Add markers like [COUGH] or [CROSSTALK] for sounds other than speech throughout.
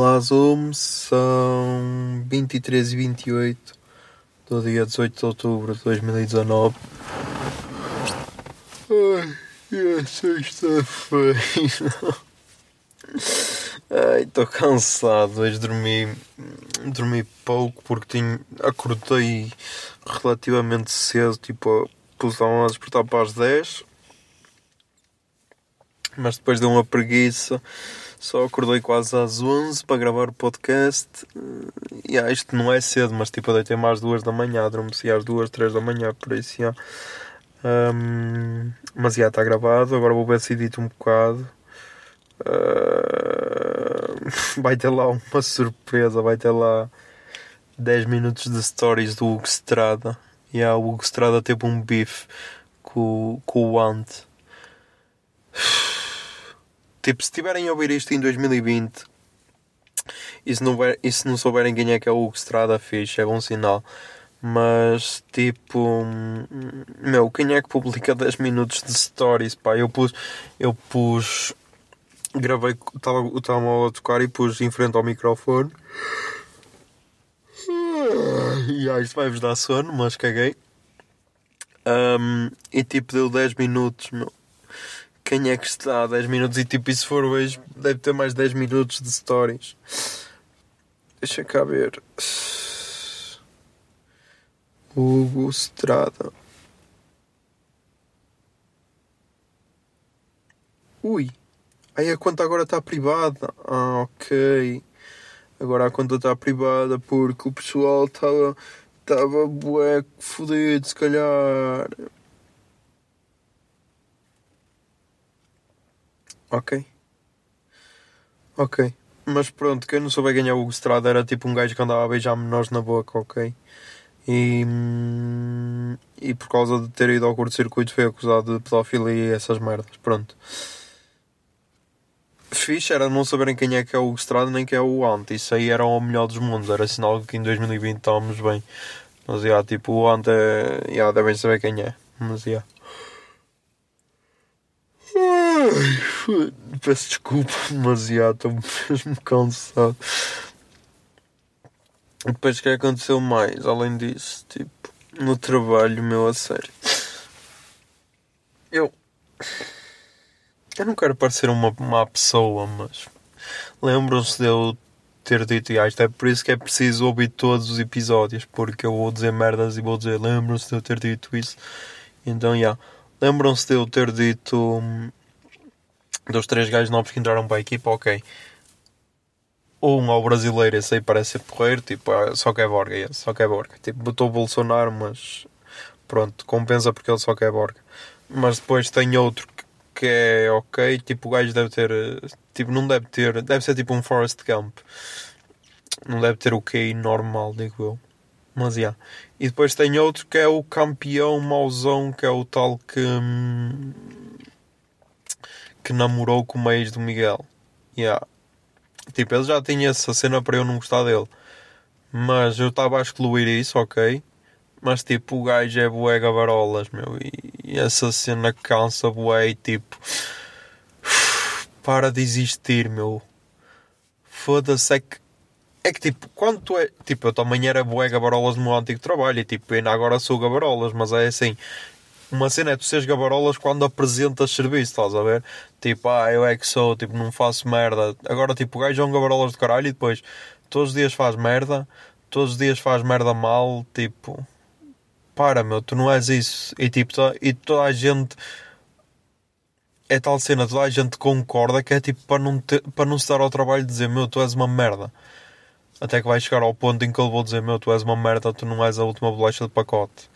Olá Zoom, são 23 e 28 do dia 18 de outubro de 2019. Ai, é sexta-feira. Ai, estou cansado. Hoje dormi, dormi pouco porque tinha, acordei relativamente cedo. Tipo, pus a despertar para as 10. Mas depois deu uma preguiça. Só acordei quase às 11 para gravar o podcast. E ah, isto não é cedo, mas tipo, eu deitei-me às 2 da manhã, adormeci às 2, 3 da manhã, por isso já. Ahm, mas já está gravado, agora vou ver se edito um bocado. Ah, [LAUGHS] vai ter lá uma surpresa, vai ter lá 10 minutos de stories do Hugo Strada. E yeah, o Hugo Strada teve um bife com, com o Ant. Tipo, se tiverem a ouvir isto em 2020 e se não, ver- e se não souberem quem é que é o Hugo Strada fixe, é bom sinal. Mas, tipo, meu, quem é que publica 10 minutos de stories, pá? Eu pus, eu pus, gravei, estava o telemóvel a tocar e pus em frente ao microfone. E ah, isto vai-vos dar sono, mas caguei. Hum, e tipo, deu 10 minutos, meu quem é que está a 10 minutos e tipo, e se for hoje, deve ter mais 10 minutos de stories. Deixa cá ver. Hugo Strada. Ui. Aí a conta agora está privada. Ah, ok. Agora a conta está privada porque o pessoal estava. Estava bué fodido, se calhar. Ok. Ok. Mas pronto, quem não souber ganhar o Hugo Strada era tipo um gajo que andava a beijar menores na boca, ok? E, e por causa de ter ido ao curto-circuito foi acusado de pedofilia e essas merdas. Pronto. Fixe era não saberem quem é que é o Hugo Strada nem quem é o Ant. Isso aí era o melhor dos mundos. Era sinal que em 2020 estávamos bem. Mas, yeah, tipo, o é... Yeah, devem saber quem é. Mas, yeah. Peço desculpa, mas já estou mesmo cansado. Depois o que aconteceu mais, além disso, tipo, no trabalho meu a sério. Eu. Eu não quero parecer uma má pessoa, mas. Lembram-se de eu ter dito, ah, isto é por isso que é preciso ouvir todos os episódios, porque eu vou dizer merdas e vou dizer, lembram-se de eu ter dito isso. Então, já. Lembram-se de eu ter dito. Dos três gajos novos que entraram para a equipa, ok. Um ao brasileiro, esse aí parece ser porreiro, tipo, ah, só quer Borga, esse, só quer Borga. Tipo, botou o Bolsonaro, mas pronto, compensa porque ele só quer Borga. Mas depois tem outro que- que é ok, tipo, o gajo deve ter, tipo, não deve ter, deve ser tipo um Forest Camp. Não deve ter o QI normal, digo eu. Mas, já. E depois tem outro que é o campeão mauzão, que é o tal que... hum, que namorou com o ex do Miguel. Yeah. Tipo, ele já tinha essa cena para eu não gostar dele. Mas eu estava a excluir isso, ok. Mas tipo, o gajo é bué gabarolas, meu. E, essa cena cansa bué e tipo... [SIGHS] Para de existir, meu. Foda-se, é que... É que tipo, quando tu é... Tipo, eu também era bué gabarolas no meu antigo trabalho. E tipo, ainda agora sou gabarolas. Mas é assim... Uma cena é tu seres gabarolas quando apresentas serviço, estás a ver? Tipo, ah, eu é que sou, tipo, não faço merda. Agora, tipo, o gajo é um gabarolas de caralho e depois todos os dias faz merda, todos os dias faz merda mal, tipo, para meu, tu não és isso. E tipo, e toda a gente é tal cena, toda a gente concorda que é tipo para não, para não se dar ao trabalho de dizer meu, tu és uma merda. Até que vai chegar ao ponto em que eu vou dizer meu, tu és uma merda, tu não és a última bolacha de pacote.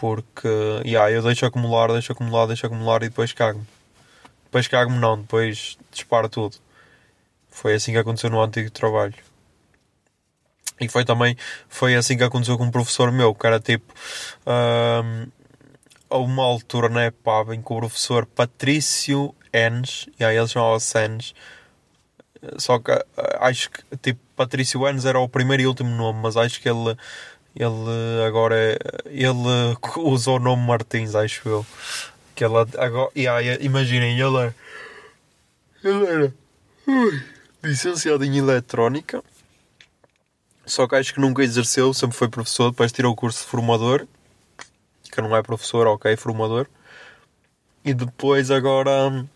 Porque, yeah, eu deixo acumular, deixo acumular, deixo acumular e depois cago-me. Depois cago-me não, depois disparo tudo. Foi assim que aconteceu no antigo trabalho. E foi também, foi assim que aconteceu com um professor meu, que era tipo, hum, a uma altura na EPAB em que o professor Patrício Enes, e aí ele chamava-se Enes, só que ah, acho que tipo Patrício Enes era o primeiro e último nome, mas acho que ele, ele agora é, ele [LAUGHS] usa o nome Martins, acho eu. Que ele agora, aí, imaginem, ele era, ele era licenciado em eletrónica, só que acho que nunca exerceu, sempre foi professor, depois tirou o curso de formador que não é professor, ok, formador. E depois agora.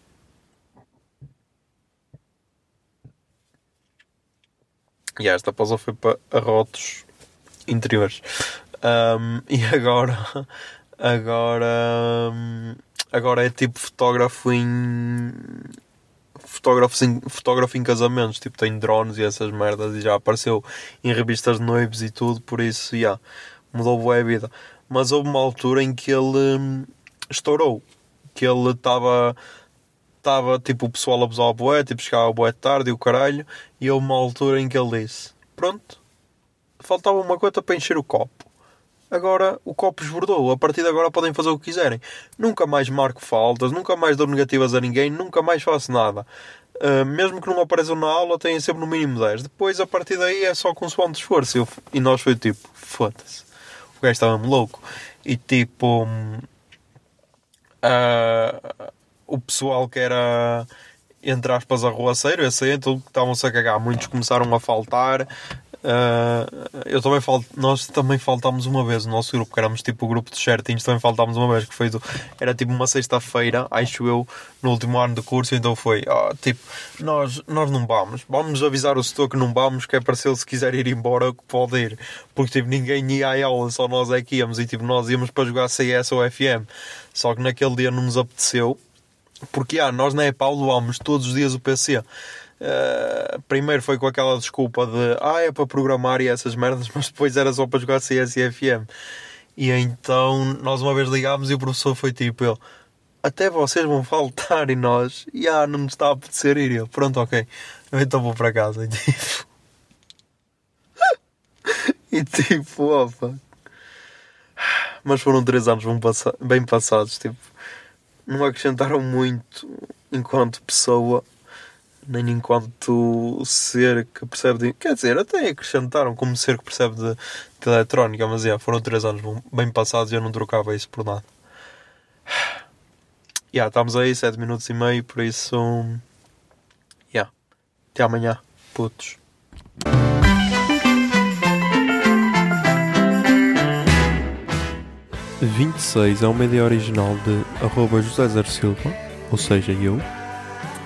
E esta pausa foi para arrotos interiores. Hum, [LAUGHS] e agora. Agora. Agora é tipo fotógrafo em. Fotógrafo em, fotógrafo em casamentos, tipo tem drones e essas merdas e já apareceu em revistas de noivos e tudo, por isso, já, mudou bué a vida mas houve uma altura em que ele hum, estourou. Que ele estava. Estava tipo o pessoal a abusar o boé, tipo chegava boé tarde e o caralho. E houve uma altura em que ele disse: Pronto, faltava uma coisa para encher o copo. Agora o copo esbordou. A partir de agora podem fazer o que quiserem. Nunca mais marco faltas, nunca mais dou negativas a ninguém, nunca mais faço nada. Uh, mesmo que não apareçam na aula, têm sempre no mínimo 10. Depois, a partir daí, é só consoante esforço. Eu- e nós foi tipo: Foda-se o gajo estava mesmo louco. E tipo, ah, o pessoal que era, entre aspas, arruaceiro, esse aí, então estavam-se a cagar. Muitos começaram a faltar. Ah, eu também fal... Nós também faltámos uma vez, o nosso grupo, que éramos tipo o grupo de certinhos, também faltámos uma vez, que foi do... era tipo uma sexta-feira, acho eu, no último ano de curso, então foi, tipo, nós, nós não vamos, vamos avisar o setor que não vamos, que é para se ele se quiser ir embora, que pode ir, porque tipo, ninguém ia à aula, só nós é que íamos, e tipo, nós íamos para jogar CS ou FM, só que naquele dia não nos apeteceu, porque ah, nós na EPAU doámos todos os dias o PC. Uh, primeiro foi com aquela desculpa de ah, é para programar e essas merdas, [LAUGHS] mas depois era só para jogar CS e FM. E então nós uma vez ligámos e o professor foi tipo ele, até vocês vão faltar e nós, e ah, não nos está a apetecer ir. Eu, pronto, ok, eu então vou para casa. [LAUGHS] E tipo, [LAUGHS] e tipo, opa. Mas foram três anos bem passados, tipo, não acrescentaram muito enquanto pessoa, nem enquanto ser que percebe de... Quer dizer, até acrescentaram como ser que percebe de, de eletrónica, mas é, foram três anos bem passados e eu não trocava isso por nada. [SIGHS] Já, estamos aí, sete minutos e meio, por isso... Já, até amanhã, putos. e 26 é uma ideia original de arroba José Zer Silva, ou seja, eu.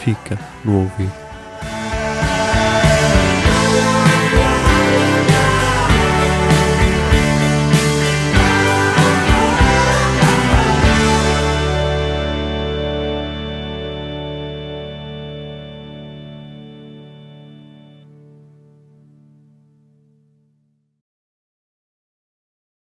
fica no ouvido.